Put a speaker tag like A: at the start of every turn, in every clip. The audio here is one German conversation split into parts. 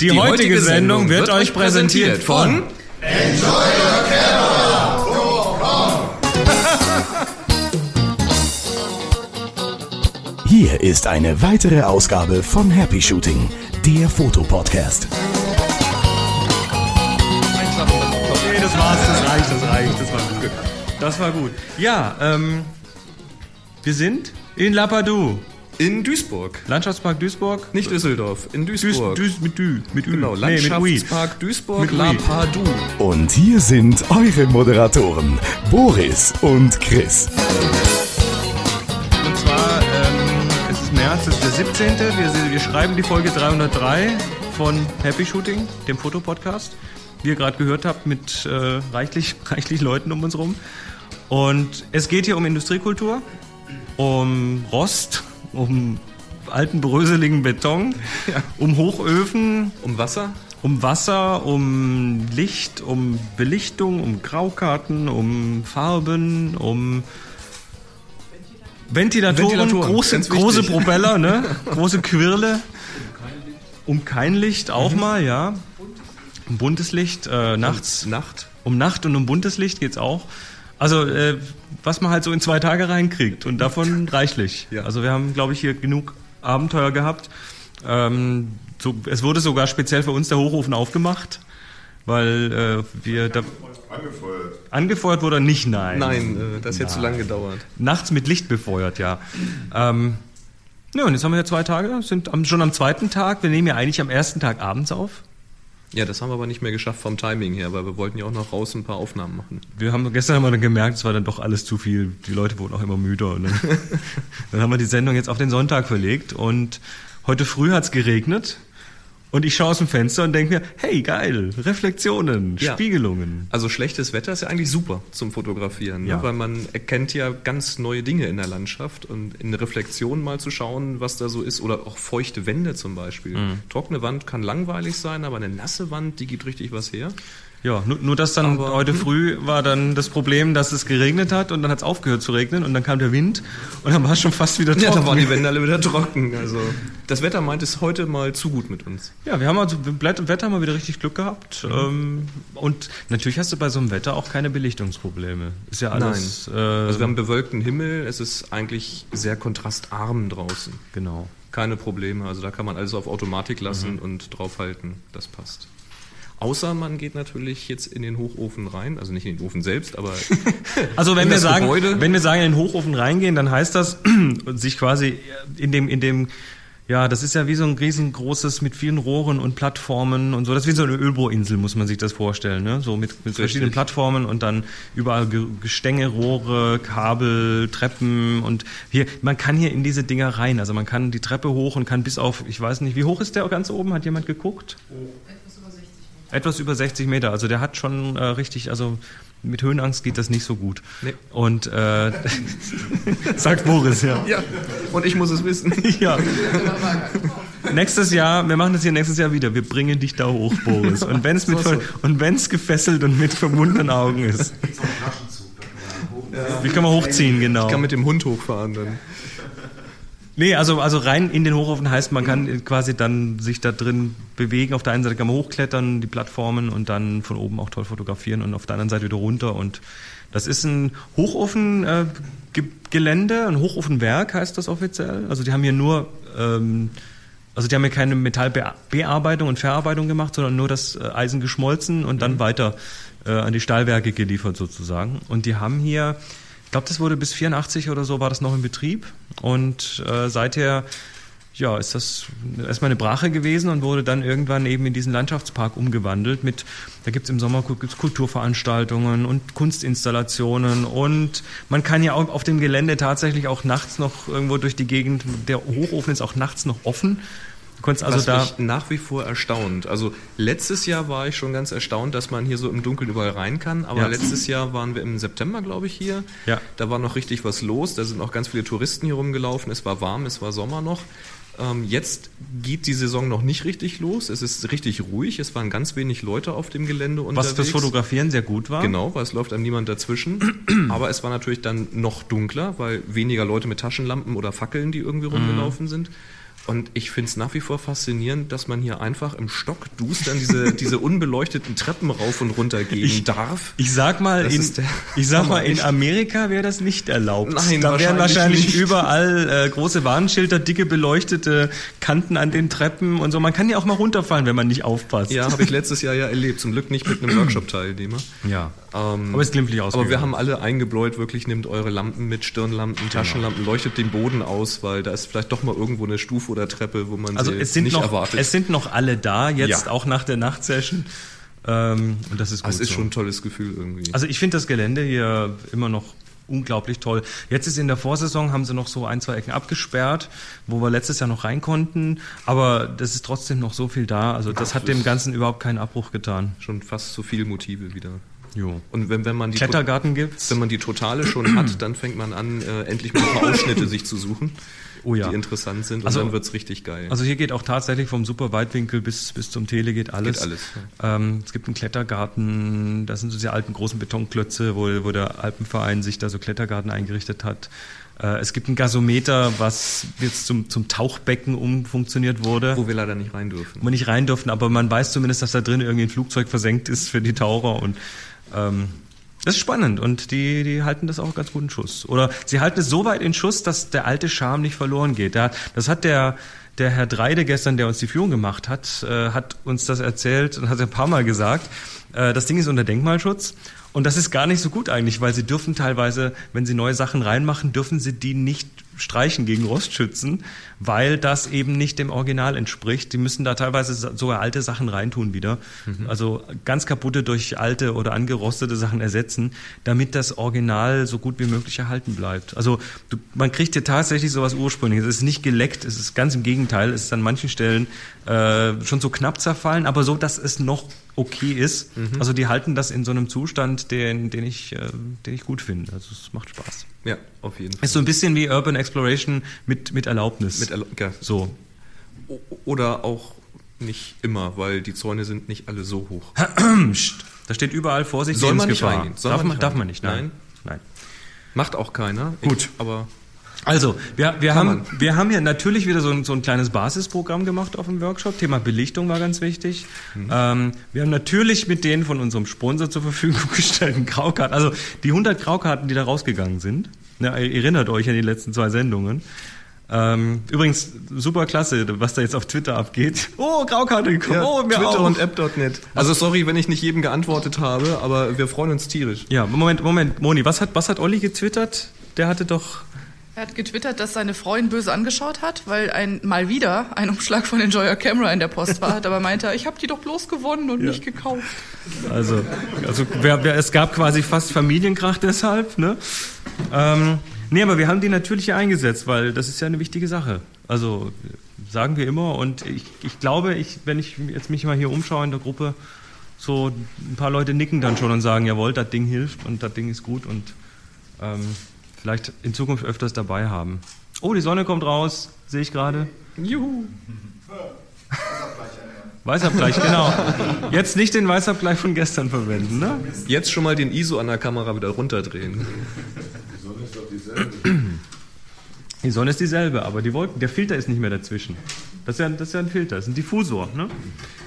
A: Die, Die heutige, heutige Sendung wird, wird euch präsentiert von Enjoy your camera!
B: Hier ist eine weitere Ausgabe von Happy Shooting, der Fotopodcast.
A: Okay, das war's, das reicht, das reicht, das war gut. Das war gut. Ja, ähm, wir sind in Lapadou.
C: In Duisburg.
A: Landschaftspark Duisburg.
C: Nicht Düsseldorf, in Duisburg.
A: Düs, Düs, mit Dü, mit Ü.
C: Genau, Landschaftspark nee, Duisburg, mit La Padu.
B: Und hier sind eure Moderatoren, Boris und Chris.
A: Und zwar, ähm, es ist März, es ist der 17. Wir, wir schreiben die Folge 303 von Happy Shooting, dem Fotopodcast. Wie ihr gerade gehört habt, mit äh, reichlich, reichlich Leuten um uns rum. Und es geht hier um Industriekultur, um Rost, um alten bröseligen Beton, ja. um Hochöfen.
C: Um Wasser?
A: Um Wasser, um Licht, um Belichtung, um Graukarten, um Farben, um Ventilatoren, Ventilatoren große, große Propeller, ne? große Quirle. Um kein Licht auch mhm. mal, ja. Um buntes Licht, äh, nachts.
C: Um Nacht.
A: Um Nacht und um buntes Licht geht's auch. Also äh, was man halt so in zwei Tage reinkriegt und davon reichlich. Ja. Also wir haben, glaube ich, hier genug Abenteuer gehabt. Ähm, so, es wurde sogar speziell für uns der Hochofen aufgemacht, weil äh, wir da angefeuert. Angefeuert wurde nicht, nein.
C: Nein, äh, das hätte zu lange gedauert.
A: Nachts mit Licht befeuert, ja. Ähm, ja, und jetzt haben wir ja zwei Tage, sind am, schon am zweiten Tag. Wir nehmen ja eigentlich am ersten Tag abends auf.
C: Ja, das haben wir aber nicht mehr geschafft vom Timing her, weil wir wollten ja auch noch raus ein paar Aufnahmen machen.
A: Wir haben gestern haben wir dann gemerkt, es war dann doch alles zu viel. Die Leute wurden auch immer müder. Dann, dann haben wir die Sendung jetzt auf den Sonntag verlegt und heute früh hat es geregnet. Und ich schaue aus dem Fenster und denke mir, hey, geil, Reflexionen, ja. Spiegelungen.
C: Also schlechtes Wetter ist ja eigentlich super zum Fotografieren, ne? ja. ne? weil man erkennt ja ganz neue Dinge in der Landschaft und in Reflexionen mal zu schauen, was da so ist oder auch feuchte Wände zum Beispiel. Mhm. Trockene Wand kann langweilig sein, aber eine nasse Wand, die gibt richtig was her.
A: Ja, nur, nur dass dann Aber, heute früh war dann das Problem, dass es geregnet hat und dann hat es aufgehört zu regnen und dann kam der Wind und dann war es schon fast wieder trocken. Ja,
C: dann waren die Wände alle wieder trocken. Also das Wetter meint es heute mal zu gut mit uns.
A: Ja, wir haben also im Wetter mal wieder richtig Glück gehabt. Mhm. Ähm, und natürlich hast du bei so einem Wetter auch keine Belichtungsprobleme. Ist ja alles.
C: Nein. Äh, also wir haben bewölkten Himmel, es ist eigentlich sehr kontrastarm draußen.
A: Genau.
C: Keine Probleme. Also da kann man alles auf Automatik lassen mhm. und draufhalten. Das passt. Außer man geht natürlich jetzt in den Hochofen rein, also nicht in den Ofen selbst, aber
A: also wenn wir sagen, Gebäude. wenn wir sagen in den Hochofen reingehen, dann heißt das sich quasi in dem in dem ja, das ist ja wie so ein riesengroßes mit vielen Rohren und Plattformen und so. Das ist wie so eine Ölbohrinsel, muss man sich das vorstellen, ne? So mit, mit verschiedenen Plattformen und dann überall Gestänge, Rohre, Kabel, Treppen und hier, man kann hier in diese Dinger rein. Also man kann die Treppe hoch und kann bis auf, ich weiß nicht, wie hoch ist der ganz oben? Hat jemand geguckt? Oh. Etwas über 60 Meter. Also der hat schon äh, richtig, also mit Höhenangst geht das nicht so gut. Nee. Und äh, sagt Boris, ja.
C: Ja, und ich muss es wissen.
A: ja. nächstes Jahr, wir machen das hier nächstes Jahr wieder. Wir bringen dich da hoch, Boris. Und wenn es mit so, so. und wenn es gefesselt und mit verbundenen Augen ist. Wie kann man hochziehen, genau?
C: Ich kann mit dem Hund hochfahren dann.
A: Nee, also, also rein in den Hochofen heißt, man kann quasi dann sich da drin bewegen. Auf der einen Seite kann man hochklettern, die Plattformen und dann von oben auch toll fotografieren und auf der anderen Seite wieder runter. Und das ist ein Hochofengelände, äh, ein Hochofenwerk heißt das offiziell. Also die haben hier nur, ähm, also die haben hier keine Metallbearbeitung und Verarbeitung gemacht, sondern nur das äh, Eisen geschmolzen und dann mhm. weiter äh, an die Stahlwerke geliefert sozusagen. Und die haben hier ich glaube, das wurde bis 84 oder so war das noch in Betrieb. Und äh, seither ja, ist das erstmal eine Brache gewesen und wurde dann irgendwann eben in diesen Landschaftspark umgewandelt mit, da gibt es im Sommer Kulturveranstaltungen und Kunstinstallationen. Und man kann ja auch auf dem Gelände tatsächlich auch nachts noch irgendwo durch die Gegend, der Hochofen ist auch nachts noch offen
C: Du konntest also Was da mich nach wie vor erstaunt. Also letztes Jahr war ich schon ganz erstaunt, dass man hier so im Dunkeln überall rein kann. Aber ja. letztes Jahr waren wir im September, glaube ich, hier. Ja. Da war noch richtig was los. Da sind auch ganz viele Touristen hier rumgelaufen. Es war warm, es war Sommer noch. Ähm, jetzt geht die Saison noch nicht richtig los. Es ist richtig ruhig. Es waren ganz wenig Leute auf dem Gelände
A: unterwegs. Was fürs Fotografieren sehr gut war.
C: Genau, weil es läuft einem niemand dazwischen. Aber es war natürlich dann noch dunkler, weil weniger Leute mit Taschenlampen oder Fackeln, die irgendwie rumgelaufen mhm. sind. Und ich finde es nach wie vor faszinierend, dass man hier einfach im Stock Stockdustern diese, diese unbeleuchteten Treppen rauf und runter gehen
A: ich,
C: darf.
A: Ich sag mal, in, ich sag mal, in Amerika wäre das nicht erlaubt.
C: Nein,
A: da wären wahrscheinlich
C: nicht.
A: überall äh, große Warnschilder, dicke beleuchtete Kanten an den Treppen und so. Man kann ja auch mal runterfallen, wenn man nicht aufpasst.
C: Ja, habe ich letztes Jahr ja erlebt. Zum Glück nicht mit einem Workshop-Teilnehmer.
A: Ja.
C: Ähm, aber es glimpflich aus. Aber wir haben alle eingebläut, wirklich nehmt eure Lampen mit, Stirnlampen, genau. Taschenlampen, leuchtet den Boden aus, weil da ist vielleicht doch mal irgendwo eine Stufe oder Treppe, wo man
A: also es sind nicht noch, erwartet. Es sind noch alle da, jetzt ja. auch nach der Nachtsession. Ähm, und das ist
C: gut. Es ist so. schon ein tolles Gefühl irgendwie.
A: Also ich finde das Gelände hier immer noch unglaublich toll. Jetzt ist in der Vorsaison, haben sie noch so ein, zwei Ecken abgesperrt, wo wir letztes Jahr noch rein konnten, aber das ist trotzdem noch so viel da. Also das hat dem Ganzen überhaupt keinen Abbruch getan.
C: Schon fast so viele Motive wieder.
A: Jo.
C: Und wenn, wenn man die
A: Klettergarten gibt's.
C: Wenn man die totale schon hat, dann fängt man an, äh, endlich mal ein paar Ausschnitte sich zu suchen,
A: oh ja.
C: die interessant sind. Und
A: also,
C: dann wird's richtig geil.
A: Also hier geht auch tatsächlich vom super Weitwinkel bis, bis zum Tele geht alles.
C: Geht alles
A: ja. ähm, es gibt einen Klettergarten, das sind so diese alten großen Betonklötze, wo, wo der Alpenverein sich da so Klettergarten eingerichtet hat. Äh, es gibt ein Gasometer, was jetzt zum, zum Tauchbecken umfunktioniert wurde.
C: Wo wir leider nicht rein dürfen.
A: Wo wir nicht rein durften, aber man weiß zumindest, dass da drin irgendwie ein Flugzeug versenkt ist für die Taucher und ähm, das ist spannend und die, die halten das auch ganz gut in Schuss. Oder sie halten es so weit in Schuss, dass der alte Charme nicht verloren geht. Das hat der, der Herr Dreide gestern, der uns die Führung gemacht hat, äh, hat uns das erzählt und hat ein paar Mal gesagt. Äh, das Ding ist unter Denkmalschutz und das ist gar nicht so gut eigentlich, weil sie dürfen teilweise, wenn sie neue Sachen reinmachen, dürfen sie die nicht streichen gegen Rostschützen, weil das eben nicht dem Original entspricht. Die müssen da teilweise sogar alte Sachen reintun wieder. Mhm. Also ganz kaputte durch alte oder angerostete Sachen ersetzen, damit das Original so gut wie möglich erhalten bleibt. Also du, man kriegt hier tatsächlich sowas ursprüngliches. Es ist nicht geleckt, es ist ganz im Gegenteil. Es ist an manchen Stellen äh, schon so knapp zerfallen, aber so, dass es noch okay ist. Mhm. Also die halten das in so einem Zustand, den, den, ich, äh, den ich gut finde. Also es macht Spaß.
C: Ja, auf jeden
A: Fall. Ist so ein bisschen wie Urban Exploration mit, mit Erlaubnis.
C: Mit Erla ja. So. Oder auch nicht immer, weil die Zäune sind nicht alle so hoch.
A: da steht überall Vorsicht,
C: Soll man nicht reingehen?
A: Soll darf, man, darf man nicht,
C: nein. Nein. Macht auch keiner.
A: Gut.
C: Ich, aber
A: also, wir, wir, haben, wir haben hier natürlich wieder so ein, so ein kleines Basisprogramm gemacht auf dem Workshop. Thema Belichtung war ganz wichtig. Mhm. Ähm, wir haben natürlich mit denen von unserem Sponsor zur Verfügung gestellten Graukarten, also die 100 Graukarten, die da rausgegangen sind. Ne, erinnert euch an die letzten zwei Sendungen. Ähm, übrigens, super klasse, was da jetzt auf Twitter abgeht.
C: Oh, Graukarte gekommen. Ja,
A: oh,
C: mir Twitter auch. und App.net. Also sorry, wenn ich nicht jedem geantwortet habe, aber wir freuen uns tierisch.
A: Ja, Moment, Moment, Moni, was hat, was hat Olli getwittert? Der hatte doch
D: er hat getwittert, dass seine Frau ihn böse angeschaut hat, weil ein mal wieder ein Umschlag von Enjoyer Camera in der Post war. Aber meinte er, ich habe die doch bloß gewonnen und ja. nicht gekauft.
A: Also, also wer, wer, es gab quasi fast Familienkrach deshalb. Ne? Ähm, nee, aber wir haben die natürlich eingesetzt, weil das ist ja eine wichtige Sache. Also sagen wir immer. Und ich, ich glaube, ich, wenn ich jetzt mich mal hier umschaue in der Gruppe, so ein paar Leute nicken dann schon und sagen, jawohl, das Ding hilft und das Ding ist gut und ähm, vielleicht in Zukunft öfters dabei haben. Oh, die Sonne kommt raus, sehe ich gerade. Juhu. Weißabgleich, genau. Jetzt nicht den Weißabgleich von gestern verwenden, ne?
C: Jetzt schon mal den ISO an der Kamera wieder runterdrehen.
A: Die Sonne ist doch dieselbe. Die Sonne ist dieselbe, aber die Wolken, der Filter ist nicht mehr dazwischen. Das ist ja, das ist ja ein Filter, das ist ein Diffusor. Ne?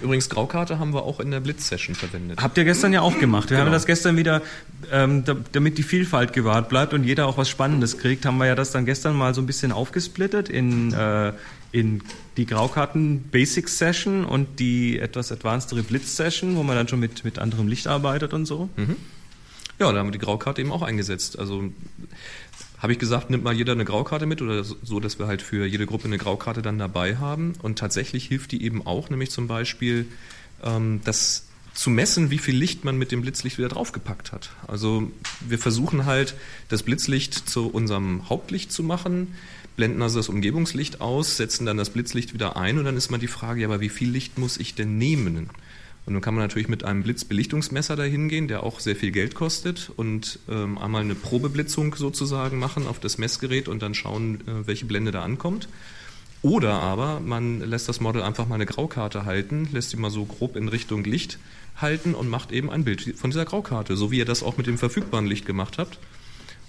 C: Übrigens, Graukarte haben wir auch in der Blitz-Session verwendet.
A: Habt ihr gestern ja auch gemacht. Wir genau. haben das gestern wieder, ähm, damit die Vielfalt gewahrt bleibt und jeder auch was Spannendes kriegt, haben wir ja das dann gestern mal so ein bisschen aufgesplittet in, äh, in die Graukarten Basic Session und die etwas advancedere Blitz Session, wo man dann schon mit, mit anderem Licht arbeitet und so. Mhm.
C: Ja, da haben wir die Graukarte eben auch eingesetzt. Also habe ich gesagt, nimmt mal jeder eine Graukarte mit oder so, dass wir halt für jede Gruppe eine Graukarte dann dabei haben. Und tatsächlich hilft die eben auch, nämlich zum Beispiel ähm, das zu messen, wie viel Licht man mit dem Blitzlicht wieder draufgepackt hat. Also wir versuchen halt, das Blitzlicht zu unserem Hauptlicht zu machen, blenden also das Umgebungslicht aus, setzen dann das Blitzlicht wieder ein und dann ist mal die Frage, ja, aber wie viel Licht muss ich denn nehmen? Und dann kann man natürlich mit einem Blitzbelichtungsmesser dahin gehen, der auch sehr viel Geld kostet und ähm, einmal eine Probeblitzung sozusagen machen auf das Messgerät und dann schauen, äh, welche Blende da ankommt. Oder aber man lässt das Model einfach mal eine Graukarte halten, lässt sie mal so grob in Richtung Licht halten und macht eben ein Bild von dieser Graukarte, so wie ihr das auch mit dem verfügbaren Licht gemacht habt.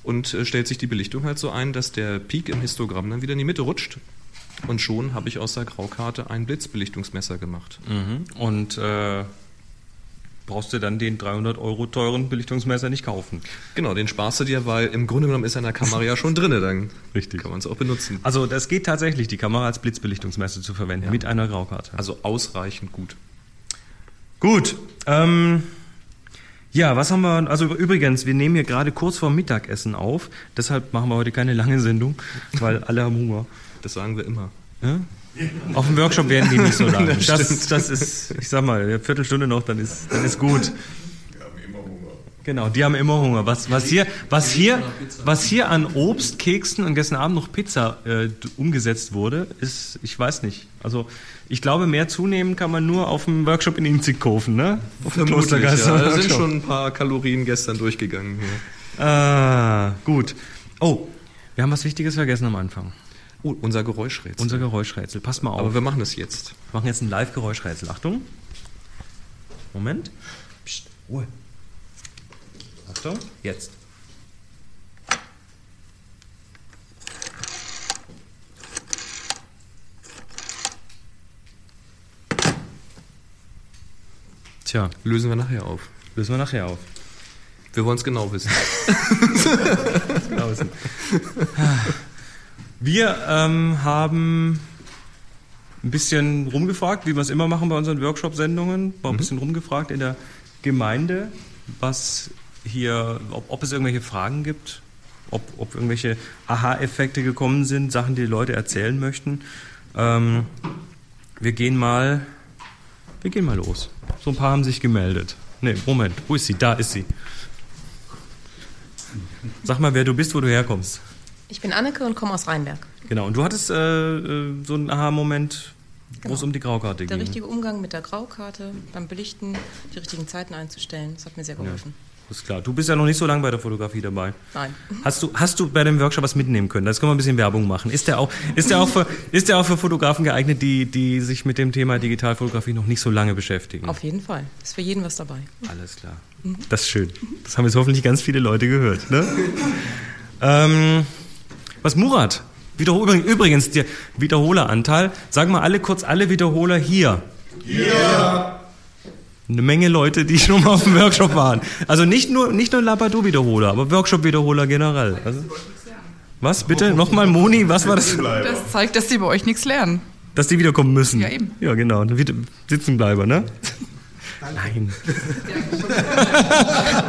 C: Und äh, stellt sich die Belichtung halt so ein, dass der Peak im Histogramm dann wieder in die Mitte rutscht Und schon habe ich aus der Graukarte ein Blitzbelichtungsmesser gemacht.
A: Mhm. Und äh, brauchst du dann den 300 Euro teuren Belichtungsmesser nicht kaufen.
C: Genau, den sparst du dir, weil im Grunde genommen ist er in der Kamera ja schon drin, dann
A: Richtig.
C: kann man es auch benutzen.
A: Also das geht tatsächlich, die Kamera als Blitzbelichtungsmesser zu verwenden, ja. mit einer Graukarte.
C: Also ausreichend gut.
A: Gut. Ähm, ja, was haben wir, also übrigens, wir nehmen hier gerade kurz vor Mittagessen auf, deshalb machen wir heute keine lange Sendung, weil alle haben Hunger.
C: Das sagen wir immer.
A: Ja? Auf dem Workshop werden die nicht so lang. Das, das, das, ist, ich sag mal, eine Viertelstunde noch, dann ist, dann ist gut. Die haben immer Hunger. Genau, die haben immer Hunger. Was, was, hier, was, hier, was hier an Obst, Keksen und gestern Abend noch Pizza äh, umgesetzt wurde, ist, ich weiß nicht. Also ich glaube, mehr zunehmen kann man nur auf dem Workshop in Inzigkofen, ne?
C: Auf dem Vermutlich, ja. Da sind schon ein paar Kalorien gestern durchgegangen.
A: Hier. Ah, gut. Oh, wir haben was Wichtiges vergessen am Anfang.
C: Oh, unser Geräuschrätsel.
A: Unser Geräuschrätsel. Pass mal auf.
C: Aber wir machen es jetzt.
A: Wir machen jetzt ein Live-Geräuschrätsel. Achtung. Moment. Psst, Ruhe. Achtung. Jetzt.
C: Tja, lösen wir nachher auf.
A: Lösen wir nachher auf.
C: Wir wollen es genau wissen. genau wissen.
A: Wir ähm, haben ein bisschen rumgefragt, wie wir es immer machen bei unseren Workshop-Sendungen, war ein mhm. bisschen rumgefragt in der Gemeinde, was hier, ob, ob es irgendwelche Fragen gibt, ob, ob irgendwelche Aha-Effekte gekommen sind, Sachen, die, die Leute erzählen möchten. Ähm, wir gehen mal, wir gehen mal los. So ein paar haben sich gemeldet. Ne, Moment, wo ist sie? Da ist sie. Sag mal, wer du bist, wo du herkommst.
E: Ich bin Anneke und komme aus Rheinberg.
A: Genau, und du hattest äh, äh so einen Aha-Moment, wo genau. es um die Graukarte ging.
E: Der richtige Umgang mit der Graukarte, beim Belichten, die richtigen Zeiten einzustellen, das hat mir sehr geholfen. Ja.
A: Ist klar. Du bist ja noch nicht so lange bei der Fotografie dabei.
E: Nein.
A: Hast du, hast du bei dem Workshop was mitnehmen können? Das können wir ein bisschen Werbung machen. Ist der auch, ist der auch, für, ist der auch für Fotografen geeignet, die, die sich mit dem Thema Digitalfotografie noch nicht so lange beschäftigen?
E: Auf jeden Fall. Ist für jeden was dabei.
A: Alles klar. Das ist schön. Das haben jetzt hoffentlich ganz viele Leute gehört. Ne? ähm, was Murat? Wiederhol übrigens, der Wiederholeranteil. Sagen wir alle kurz alle Wiederholer hier.
F: Hier.
A: Eine Menge Leute, die schon mal auf dem Workshop waren. Also nicht nur, nicht nur Labadoo-Wiederholer, aber Workshop-Wiederholer generell. Also, was, bitte? Nochmal, Moni, was war das?
D: Das zeigt, dass die bei euch nichts lernen.
A: Dass die wiederkommen müssen.
D: Ja, eben.
A: Ja, genau. Sitzenbleiber, ne? Nein.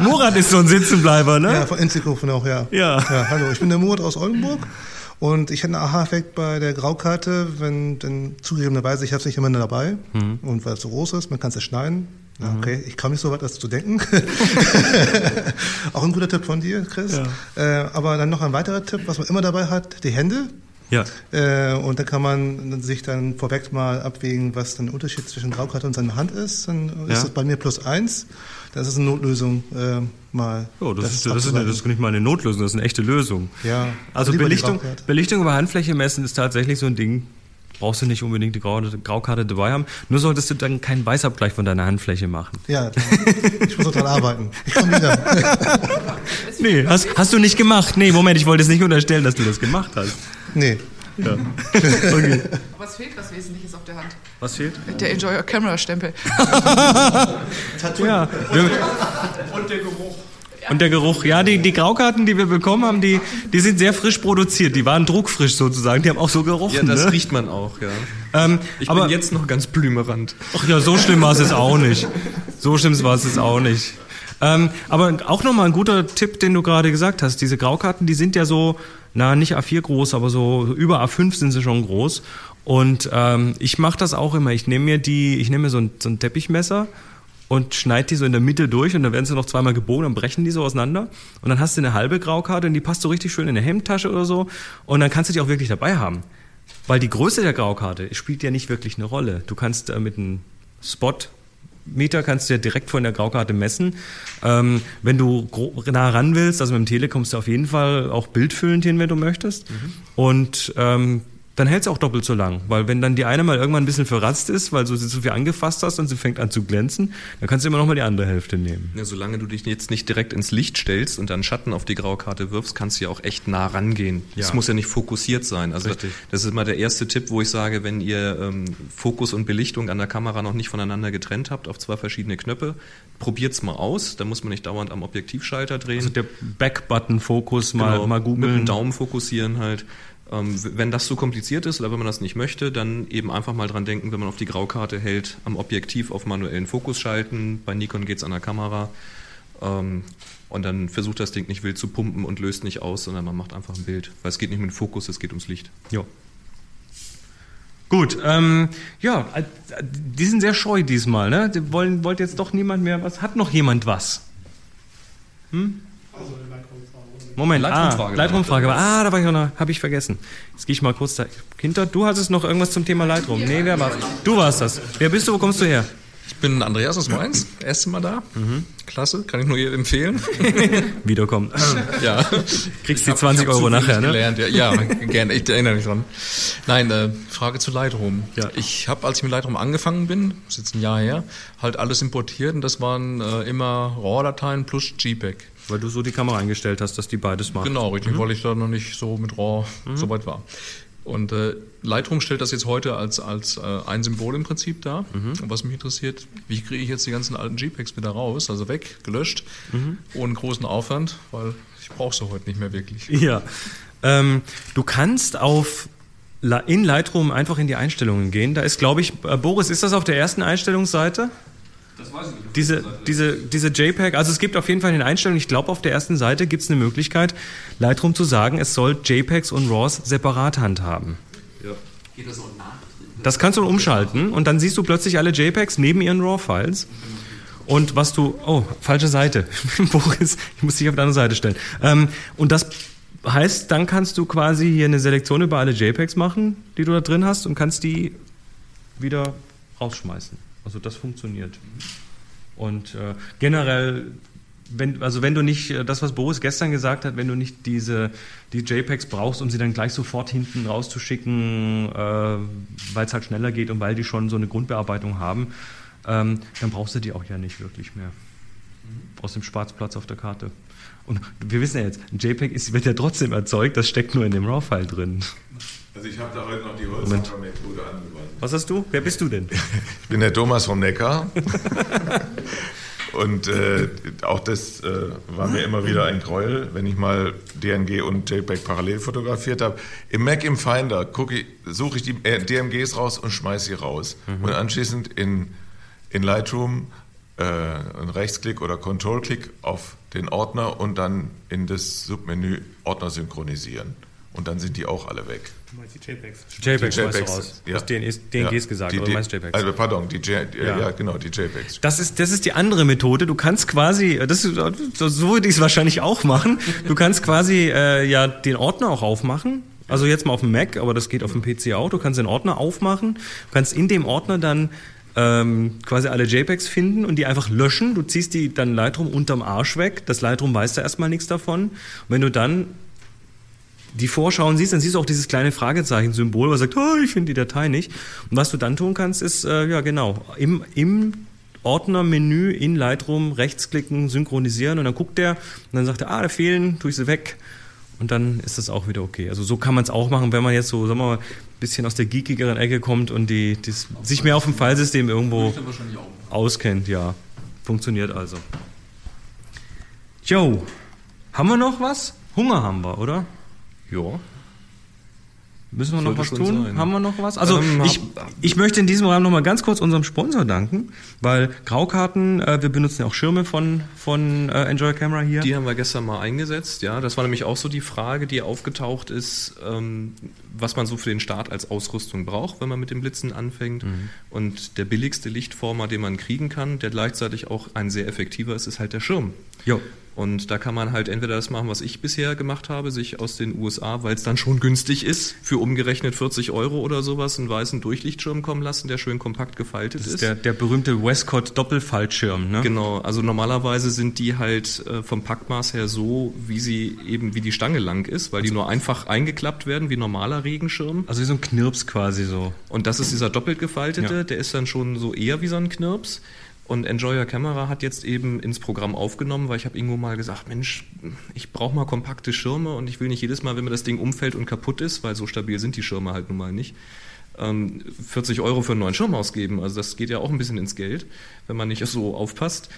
A: Murat ist so ein Sitzenbleiber, ne?
F: Ja, von Enzikofen auch, ja.
A: ja.
F: Ja. Hallo, ich bin der Murat aus Oldenburg und ich hatte einen Aha-Effekt bei der Graukarte, wenn dann zugegebenerweise, ich habe es nicht immer dabei mhm. und weil es so groß ist, man kann es ja schneiden. Ja, mhm. okay, ich kann nicht so weit, das zu denken. auch ein guter Tipp von dir, Chris. Ja. Äh, aber dann noch ein weiterer Tipp, was man immer dabei hat, die Hände.
A: Ja.
F: Äh, und da kann man sich dann vorweg mal abwägen, was dann der Unterschied zwischen Graukarte und seiner Hand ist. Dann ja. ist das bei mir plus eins. Das ist eine Notlösung äh, mal.
A: Oh, das, das, ist, das, ist eine, das ist nicht mal eine Notlösung, das ist eine echte Lösung.
F: Ja.
A: Also Belichtung, Belichtung über Handfläche messen ist tatsächlich so ein Ding. Brauchst du nicht unbedingt die Graukarte dabei haben. Nur solltest du dann keinen Weißabgleich von deiner Handfläche machen.
F: Ja, ich muss noch dran arbeiten. Ich komme wieder.
A: nee, hast, hast du nicht gemacht. Nee, Moment, ich wollte es nicht unterstellen, dass du das gemacht hast.
F: Nee.
D: Ja. Okay. Aber es fehlt was Wesentliches auf der Hand.
A: Was fehlt?
D: Der Enjoy Your Camera Stempel.
A: ja. Und der Geruch. Und der Geruch, ja, die, die Graukarten, die wir bekommen haben, die, die sind sehr frisch produziert. Die waren druckfrisch sozusagen. Die haben auch so gerochen. Ja,
C: das
A: ne?
C: riecht man auch, ja.
A: Ähm,
C: ich
A: aber,
C: bin jetzt noch ganz blümerant.
A: Ach ja, so schlimm war es jetzt auch nicht. So schlimm war es jetzt auch nicht. Ähm, aber auch nochmal ein guter Tipp, den du gerade gesagt hast. Diese Graukarten, die sind ja so, na, nicht A4 groß, aber so über A5 sind sie schon groß. Und ähm, ich mache das auch immer. Ich nehme mir die, ich nehme mir so ein, so ein Teppichmesser und schneide die so in der Mitte durch und dann werden sie noch zweimal gebogen, dann brechen die so auseinander und dann hast du eine halbe Graukarte und die passt so richtig schön in eine Hemdtasche oder so und dann kannst du die auch wirklich dabei haben. Weil die Größe der Graukarte spielt ja nicht wirklich eine Rolle. Du kannst äh, mit einem Spot Meter kannst du ja direkt von der Graukarte messen. Ähm, wenn du nah ran willst, also mit dem Tele kommst du auf jeden Fall auch bildfüllend hin, wenn du möchtest. Mhm. Und ähm, dann hält es auch doppelt so lang. Weil wenn dann die eine mal irgendwann ein bisschen verratzt ist, weil du sie zu viel angefasst hast und sie fängt an zu glänzen, dann kannst du immer noch mal die andere Hälfte nehmen.
C: Ja, solange du dich jetzt nicht direkt ins Licht stellst und dann Schatten auf die Graukarte wirfst, kannst du ja auch echt nah rangehen. Es ja. muss ja nicht fokussiert sein. Also Richtig. das ist immer der erste Tipp, wo ich sage, wenn ihr ähm, Fokus und Belichtung an der Kamera noch nicht voneinander getrennt habt auf zwei verschiedene Knöpfe, probiert's mal aus. Da muss man nicht dauernd am Objektivschalter drehen. Also
A: der Back-Button-Fokus mal, genau, mal googeln.
C: Mit dem Daumen fokussieren halt. Ähm, wenn das zu kompliziert ist oder wenn man das nicht möchte, dann eben einfach mal dran denken, wenn man auf die Graukarte hält, am Objektiv auf manuellen Fokus schalten. Bei Nikon geht es an der Kamera. Ähm, und dann versucht das Ding nicht wild zu pumpen und löst nicht aus, sondern man macht einfach ein Bild. Weil es geht nicht mit dem Fokus, es geht ums Licht.
A: Ja. Gut, ähm, ja, äh, die sind sehr scheu diesmal, ne? Die wollen, wollt jetzt doch niemand mehr was. Hat noch jemand was? Hm? Also, Moment, Leitrumfrage. Ah, Leitrumfrage. Ah, da war ich noch, habe ich vergessen. Jetzt gehe ich mal kurz dahinter. Du hattest noch irgendwas zum Thema Lightroom. Nee, wer war's? Du warst das. Wer bist du? Wo kommst du her?
G: Ich bin Andreas aus Mainz, erste Mal da. Mhm. Klasse, kann ich nur jedem empfehlen.
A: Wiederkommen.
G: ja.
A: Kriegst die 20 Euro nachher, ne?
G: Gelernt. Ja, ja gerne, ich erinnere mich dran. Nein, äh, Frage zu Lightroom. Ja. Ich habe, als ich mit Lightroom angefangen bin, das ist jetzt ein Jahr her, halt alles importiert und das waren äh, immer RAW-Dateien plus JPEG.
A: Weil du so die Kamera eingestellt hast, dass die beides macht.
G: Genau, richtig, mhm. weil ich da noch nicht so mit RAW mhm. so weit war. Und äh, Lightroom stellt das jetzt heute als, als äh, ein Symbol im Prinzip dar. Mhm. Und was mich interessiert, wie kriege ich jetzt die ganzen alten JPEGs wieder raus, also weg, gelöscht, mhm. ohne großen Aufwand, weil ich brauche sie heute nicht mehr wirklich.
A: Ja, ähm, du kannst auf in Lightroom einfach in die Einstellungen gehen. Da ist, glaube ich, äh, Boris, ist das auf der ersten Einstellungsseite? Das weiß ich nicht. Diese, diese, diese JPEG, also es gibt auf jeden Fall in den Einstellungen, ich glaube auf der ersten Seite gibt es eine Möglichkeit, Lightroom zu sagen, es soll JPEGs und RAWs separat handhaben. Ja. Geht das auch nach? Das kannst du umschalten und dann siehst du plötzlich alle JPEGs neben ihren RAW-Files. Und was du, oh, falsche Seite. Boris, ich muss dich auf die andere Seite stellen. Ähm, und das heißt, dann kannst du quasi hier eine Selektion über alle JPEGs machen, die du da drin hast und kannst die wieder rausschmeißen. Also das funktioniert. Und äh, generell, wenn, also wenn du nicht, äh, das was Boris gestern gesagt hat, wenn du nicht diese die JPEGs brauchst, um sie dann gleich sofort hinten rauszuschicken, äh, weil es halt schneller geht und weil die schon so eine Grundbearbeitung haben, ähm, dann brauchst du die auch ja nicht wirklich mehr. Aus dem Schwarzplatz auf der Karte. Und wir wissen ja jetzt, ein JPEG ist, wird ja trotzdem erzeugt, das steckt nur in dem RAW-File drin.
H: Also ich habe da heute noch die Holzhammer-Methode angewandt.
A: Was hast du? Wer bist du denn?
H: ich bin der Thomas vom Neckar. und äh, auch das äh, war mir immer wieder ein Gräuel, wenn ich mal DNG und JPEG parallel fotografiert habe. Im Mac im Finder suche ich die äh, DMGs raus und schmeiße sie raus. Mhm. Und anschließend in, in Lightroom äh, einen Rechtsklick oder Control-Klick auf den Ordner und dann in das Submenü Ordner synchronisieren. Und dann sind die auch alle weg. Du meinst die
A: JPEGs? JPEGs, die JPEGs raus. Ja. Du hast DNGs, DNGs ja. gesagt,
H: die, oder meinst JPEGs? Also, pardon, die J, ja. ja. genau, die JPEGs.
A: Das ist, das ist die andere Methode. Du kannst quasi, das ist, so würde ich es wahrscheinlich auch machen. Du kannst quasi äh, ja den Ordner auch aufmachen. Also jetzt mal auf dem Mac, aber das geht auf dem PC auch. Du kannst den Ordner aufmachen. Du kannst in dem Ordner dann ähm, quasi alle JPEGs finden und die einfach löschen. Du ziehst die dann Lightroom unterm Arsch weg. Das Lightroom weiß da erstmal nichts davon. Und wenn du dann die Vorschauen siehst, dann siehst du auch dieses kleine Fragezeichen-Symbol, was sagt, oh, ich finde die Datei nicht. Und was du dann tun kannst, ist, äh, ja genau, im, im Ordner-Menü in Lightroom rechtsklicken, synchronisieren und dann guckt der und dann sagt er, ah, da fehlen, tue ich sie weg. Und dann ist das auch wieder okay. Also so kann man es auch machen, wenn man jetzt so, sagen wir mal, ein bisschen aus der geekigeren Ecke kommt und die, die sich mehr auf dem Fallsystem irgendwo auskennt. Ja, funktioniert also. Jo, haben wir noch was? Hunger haben wir, oder?
C: Ja.
A: Müssen wir noch was tun? Sein. Haben wir noch was? Also ähm, ich, ich möchte in diesem Rahmen noch mal ganz kurz unserem Sponsor danken, weil Graukarten, äh, wir benutzen ja auch Schirme von, von äh, Enjoy Camera hier.
C: Die haben wir gestern mal eingesetzt, ja. Das war nämlich auch so die Frage, die aufgetaucht ist, ähm, was man so für den Start als Ausrüstung braucht, wenn man mit dem Blitzen anfängt. Mhm. Und der billigste Lichtformer, den man kriegen kann, der gleichzeitig auch ein sehr effektiver ist, ist halt der Schirm. Jo. Und da kann man halt entweder das machen, was ich bisher gemacht habe, sich aus den USA, weil es dann schon günstig ist, für umgerechnet 40 Euro oder sowas einen weißen Durchlichtschirm kommen lassen, der schön kompakt gefaltet das ist. ist.
A: Der, der berühmte Westcott Doppelfallschirm, ne?
C: Genau, also normalerweise sind die halt äh, vom Packmaß her so, wie sie eben wie die Stange lang ist, weil die nur einfach eingeklappt werden, wie normaler Regenschirm.
A: Also wie so ein Knirps quasi so.
C: Und das ist dieser doppelt gefaltete, ja. der ist dann schon so eher wie so ein Knirps. Und Enjoy Your Camera hat jetzt eben ins Programm aufgenommen, weil ich habe irgendwo mal gesagt, Mensch, ich brauche mal kompakte Schirme und ich will nicht jedes Mal, wenn mir das Ding umfällt und kaputt ist, weil so stabil sind die Schirme halt nun mal nicht, 40 ähm, Euro für einen neuen Schirm ausgeben. Also das geht ja auch ein bisschen ins Geld, wenn man nicht so aufpasst.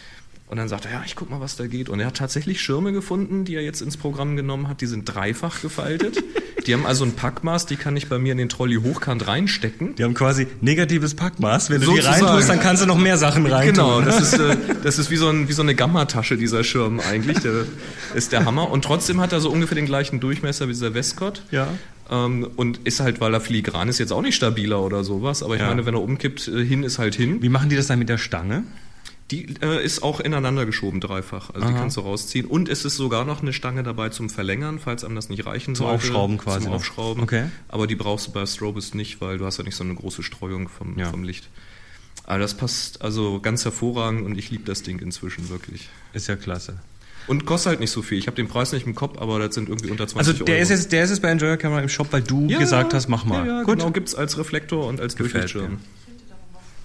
C: Und dann sagt er, ja, ich guck mal, was da geht. Und er hat tatsächlich Schirme gefunden, die er jetzt ins Programm genommen hat. Die sind dreifach gefaltet. die haben also ein Packmaß, die kann ich bei mir in den Trolley hochkant reinstecken.
A: Die haben quasi negatives Packmaß. Wenn du Sozusagen. die reintust, dann kannst du noch mehr Sachen rein.
C: Genau, das ist, äh, das ist wie so, ein, wie so eine Gammatasche, dieser Schirm eigentlich. Der ist der Hammer. Und trotzdem hat er so ungefähr den gleichen Durchmesser wie dieser Westcott.
A: Ja.
C: Ähm, und ist halt, weil er filigran ist, jetzt auch nicht stabiler oder sowas. Aber ich ja. meine, wenn er umkippt, äh, hin ist halt hin.
A: Wie machen die das dann mit der Stange?
C: Die äh, ist auch ineinander geschoben dreifach. Also Aha. die kannst du rausziehen. Und es ist sogar noch eine Stange dabei zum Verlängern, falls einem das nicht reichen
A: zum sollte. Zum Aufschrauben quasi.
C: Zum Aufschrauben.
A: Okay.
C: Aber die brauchst du bei Strobist nicht, weil du hast ja nicht so eine große Streuung vom, ja. vom Licht. Aber das passt also ganz hervorragend und ich liebe das Ding inzwischen wirklich.
A: Ist ja klasse.
C: Und kostet halt nicht so viel. Ich habe den Preis nicht im Kopf, aber das sind irgendwie unter 20
A: also der Euro. Ist jetzt, der ist jetzt bei Enjoyer Camera im Shop, weil du ja, gesagt hast, mach mal.
C: Ja, ja Gut. genau. Gibt es als Reflektor und als Durchlichtschirm.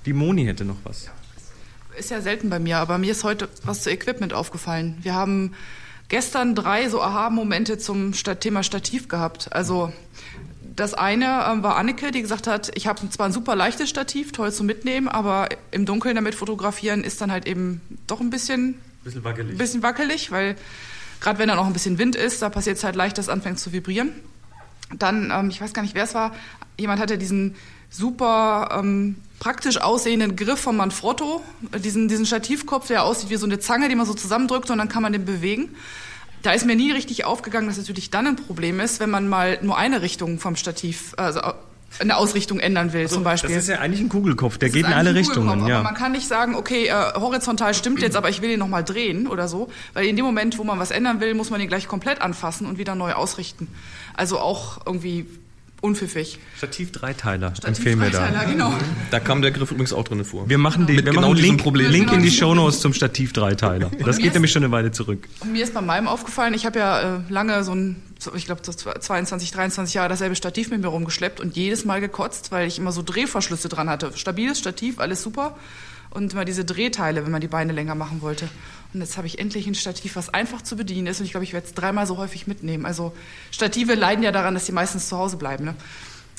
A: Die Moni hätte noch was
D: ist ja selten bei mir, aber mir ist heute was zu Equipment aufgefallen. Wir haben gestern drei so Aha-Momente zum Thema Stativ gehabt. Also das eine äh, war Anneke, die gesagt hat, ich habe zwar ein super leichtes Stativ, toll zum Mitnehmen, aber im Dunkeln damit fotografieren ist dann halt eben doch ein bisschen,
A: bisschen wackelig,
D: bisschen wackelig weil gerade wenn da noch ein bisschen Wind ist, da passiert es halt leicht, dass es anfängt zu vibrieren. Dann, ähm, ich weiß gar nicht, wer es war, jemand hatte diesen super ähm, praktisch aussehenden Griff von Manfrotto, diesen, diesen Stativkopf, der aussieht wie so eine Zange, die man so zusammendrückt und dann kann man den bewegen. Da ist mir nie richtig aufgegangen, dass natürlich dann ein Problem ist, wenn man mal nur eine Richtung vom Stativ, also eine Ausrichtung ändern will, also, zum Beispiel.
A: Das ist ja eigentlich ein Kugelkopf, der das geht in alle Richtungen. Ja.
D: Aber man kann nicht sagen, okay, äh, horizontal stimmt jetzt, aber ich will ihn nochmal drehen oder so, weil in dem Moment, wo man was ändern will, muss man ihn gleich komplett anfassen und wieder neu ausrichten. Also auch irgendwie unpfiffig.
A: Stativ-Dreiteiler, empfehlen wir da.
C: Genau. Da kam der Griff übrigens auch drin vor.
A: Wir machen, die, wir genau machen Link, Problem. Link in die Shownotes zum Stativ-Dreiteiler. Das geht nämlich schon eine Weile zurück.
D: Mir ist bei meinem aufgefallen, ich habe ja äh, lange so ein, ich glaube 22, 23 Jahre dasselbe Stativ mit mir rumgeschleppt und jedes Mal gekotzt, weil ich immer so Drehverschlüsse dran hatte. Stabiles Stativ, alles super. Und immer diese Drehteile, wenn man die Beine länger machen wollte. Und jetzt habe ich endlich ein Stativ, was einfach zu bedienen ist. Und ich glaube, ich werde es dreimal so häufig mitnehmen. Also Stative leiden ja daran, dass sie meistens zu Hause bleiben. Ne?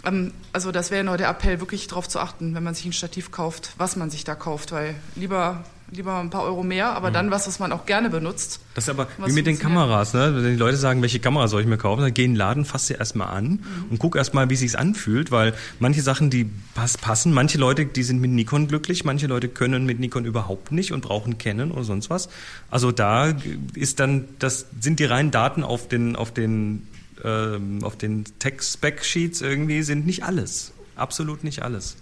D: Ähm, also das wäre nur der Appell, wirklich darauf zu achten, wenn man sich ein Stativ kauft, was man sich da kauft. Weil lieber lieber ein paar Euro mehr, aber mhm. dann was, was man auch gerne benutzt.
A: Das ist aber wie mit den Kameras, ne? Wenn die Leute sagen, welche Kamera soll ich mir kaufen, dann geh in den Laden, fass sie erstmal an mhm. und guck erstmal, wie sich's anfühlt, weil manche Sachen, die passen, manche Leute, die sind mit Nikon glücklich, manche Leute können mit Nikon überhaupt nicht und brauchen Canon oder sonst was. Also da ist dann, das sind die reinen Daten auf den, auf den, ähm, auf den Tech-Spec-Sheets irgendwie sind nicht alles. Absolut nicht alles.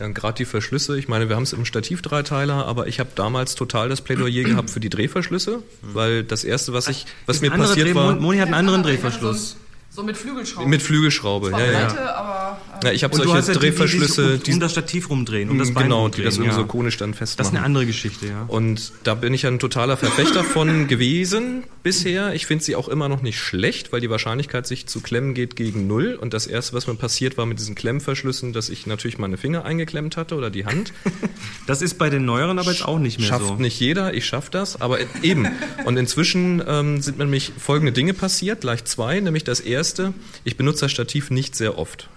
C: Ja, gerade die Verschlüsse, ich meine, wir haben es im Stativ-Dreiteiler, aber ich habe damals total das Plädoyer gehabt für die Drehverschlüsse, weil das erste, was ich, was mir passiert Dreh war.
A: Moni hat einen anderen Drehverschluss.
D: So mit Flügelschraube.
C: Mit Flügelschraube, ja, ja.
D: Breite, aber,
C: ja. Ich habe solche ja Drehverschlüsse,
A: die, die, um das Stativ rumdrehen, um das
C: mm, Bein Genau, die das irgendwie ja. so konisch dann festmachen.
A: Das ist eine andere Geschichte, ja.
C: Und da bin ich ein totaler Verfechter von gewesen bisher. Ich finde sie auch immer noch nicht schlecht, weil die Wahrscheinlichkeit, sich zu klemmen, geht gegen null. Und das erste, was mir passiert, war mit diesen Klemmverschlüssen, dass ich natürlich meine Finger eingeklemmt hatte oder die Hand.
A: das ist bei den neueren aber jetzt auch nicht mehr
C: Schafft
A: so.
C: Schafft nicht jeder, ich schaffe das, aber eben. Und inzwischen ähm, sind nämlich folgende Dinge passiert, gleich zwei, nämlich das erste, ich benutze das Stativ nicht sehr oft.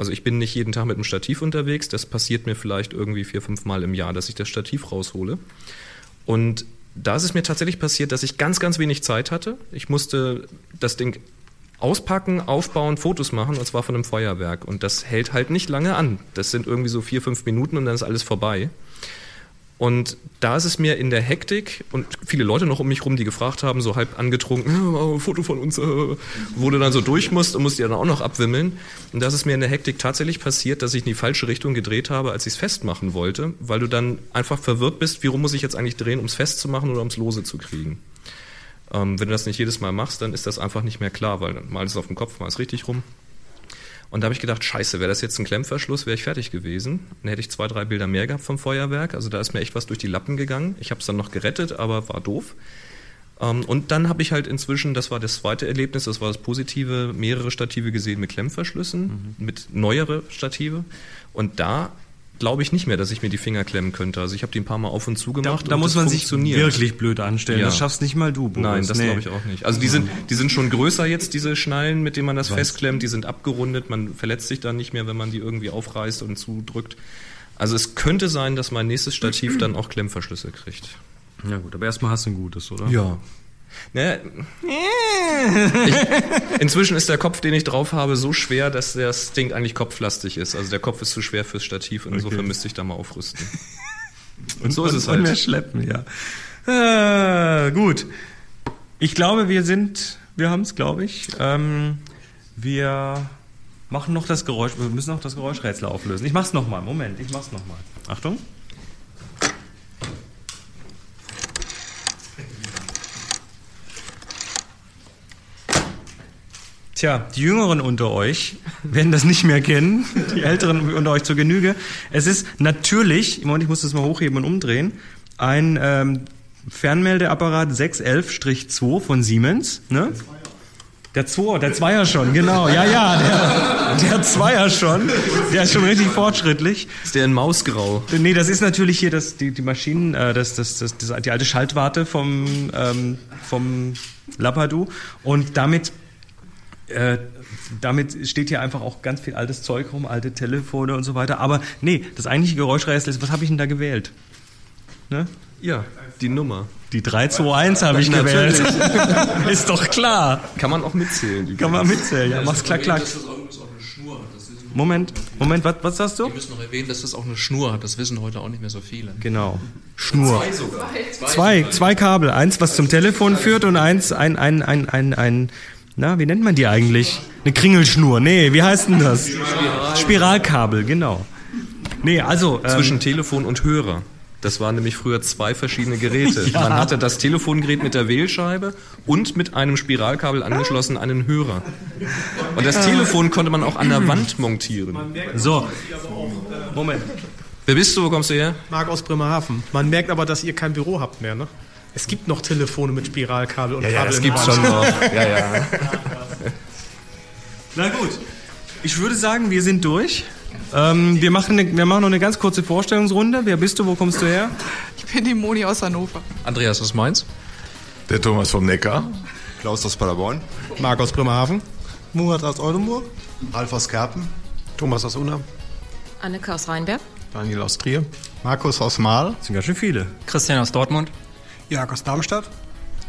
C: Also ich bin nicht jeden Tag mit dem Stativ unterwegs. Das passiert mir vielleicht irgendwie vier, fünf Mal im Jahr, dass ich das Stativ raushole. Und da ist es mir tatsächlich passiert, dass ich ganz, ganz wenig Zeit hatte. Ich musste das Ding auspacken, aufbauen, Fotos machen, und zwar von einem Feuerwerk. Und das hält halt nicht lange an. Das sind irgendwie so vier, fünf Minuten und dann ist alles vorbei. Und da ist es mir in der Hektik und viele Leute noch um mich rum, die gefragt haben, so halb angetrunken, äh, Foto von uns, äh, wurde dann so durch musste und musste ja dann auch noch abwimmeln. Und da ist es mir in der Hektik tatsächlich passiert, dass ich in die falsche Richtung gedreht habe, als ich es festmachen wollte, weil du dann einfach verwirrt bist, wie rum muss ich jetzt eigentlich drehen, um es festzumachen oder um es lose zu kriegen. Ähm, wenn du das nicht jedes Mal machst, dann ist das einfach nicht mehr klar, weil mal ist es auf dem Kopf, mal ist es richtig rum. Und da habe ich gedacht, scheiße, wäre das jetzt ein Klemmverschluss, wäre ich fertig gewesen. Dann hätte ich zwei, drei Bilder mehr gehabt vom Feuerwerk. Also da ist mir echt was durch die Lappen gegangen. Ich habe es dann noch gerettet, aber war doof. Ähm, und dann habe ich halt inzwischen, das war das zweite Erlebnis, das war das Positive, mehrere Stative gesehen mit Klemmverschlüssen, mhm. mit neuere Stative. Und da glaube ich nicht mehr, dass ich mir die Finger klemmen könnte. Also ich habe die ein paar Mal auf und zu gemacht.
A: Da, da muss man sich wirklich blöd anstellen. Ja. Das schaffst nicht mal du,
C: Boris. Nein, das nee. glaube ich auch nicht. Also die sind, die sind schon größer jetzt, diese Schnallen, mit denen man das festklemmt. Die sind abgerundet. Man verletzt sich dann nicht mehr, wenn man die irgendwie aufreißt und zudrückt. Also es könnte sein, dass mein nächstes Stativ dann auch Klemmverschlüsse kriegt.
A: Ja gut, aber erstmal hast du ein gutes, oder?
C: Ja. Naja, ich, inzwischen ist der Kopf, den ich drauf habe, so schwer, dass das Ding eigentlich kopflastig ist. Also der Kopf ist zu schwer fürs Stativ und insofern müsste ich da mal aufrüsten.
A: Und so ist es halt. Und mehr schleppen, ja. Äh, gut. Ich glaube, wir sind, wir haben es, glaube ich. Ähm, wir machen noch das Geräusch, wir müssen noch das Geräuschrätsel auflösen. Ich mach's nochmal. Moment, ich mach's nochmal. Achtung. Tja, die Jüngeren unter euch werden das nicht mehr kennen, die Älteren unter euch zur Genüge. Es ist natürlich, Moment, ich muss das mal hochheben und umdrehen, ein ähm, Fernmeldeapparat 611-2 von Siemens. Ne? Der Zweier, der Zweier schon, genau. Ja, ja, der, der Zweier schon. Der ist schon richtig fortschrittlich.
C: Ist der in Mausgrau?
A: Nee, das ist natürlich hier das, die, die Maschinen, äh, das, das, das, das, die alte Schaltwarte vom, ähm, vom Lapadu. Und damit äh, damit steht hier einfach auch ganz viel altes Zeug rum, alte Telefone und so weiter. Aber nee, das eigentliche Geräuschrätsel ist, was habe ich denn da gewählt?
C: Ne? Ja, die Nummer.
A: Die 321 habe ich gewählt. ist doch klar.
C: Kann man auch mitzählen.
A: Kann man mitzählen, ja. Mach's klack, klack. Moment, Moment, was, was sagst du?
C: Wir müssen noch erwähnen, dass das auch eine Schnur hat. Das wissen heute auch nicht mehr so viele.
A: Genau. Schnur. Zwei sogar. Zwei, zwei Kabel. Eins, was zum Telefon führt und eins, ein, ein, ein, ein, ein na, wie nennt man die eigentlich? Eine Kringelschnur. Nee, wie heißt denn das? Spiral. Spiralkabel, genau. Nee, also.
C: Ähm, Zwischen Telefon und Hörer. Das waren nämlich früher zwei verschiedene Geräte. ja. Man hatte das Telefongerät mit der Wählscheibe und mit einem Spiralkabel angeschlossen einen Hörer. Und das Telefon konnte man auch an der Wand montieren.
A: So. Moment.
C: Wer bist du? Wo kommst du her?
I: Marc aus Bremerhaven. Man merkt aber, dass ihr kein Büro habt mehr, ne? Es gibt noch Telefone mit Spiralkabel und
C: ja,
I: Kabel.
C: Ja, das gibt's schon noch. Ja, ja.
A: Na gut. Ich würde sagen, wir sind durch. Ähm, wir, machen eine, wir machen noch eine ganz kurze Vorstellungsrunde. Wer bist du? Wo kommst du her?
D: Ich bin die Moni aus Hannover.
C: Andreas aus Mainz.
H: Der Thomas vom Neckar.
J: Klaus aus Paderborn.
I: Marc aus Bremerhaven.
F: Murat aus Oldenburg.
J: Ralf aus Kerpen.
K: Thomas aus Unna.
E: Anneke aus Rheinberg.
K: Daniel aus Trier.
J: Markus aus Mahl.
A: Das sind ganz schön viele.
L: Christian aus Dortmund.
M: Jörg aus Darmstadt.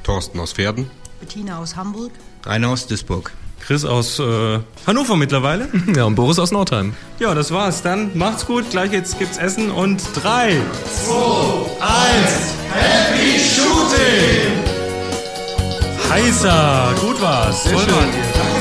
N: Thorsten aus Pferden.
O: Bettina aus Hamburg.
P: Rainer aus Duisburg.
A: Chris aus äh, Hannover mittlerweile.
C: Ja, und Boris aus Nordheim.
A: Ja, das war's. Dann macht's gut. Gleich jetzt gibt's Essen und 3, 2, 1, Happy Shooting! Heißer. Gut war's. Sehr Voll schön. Juhu.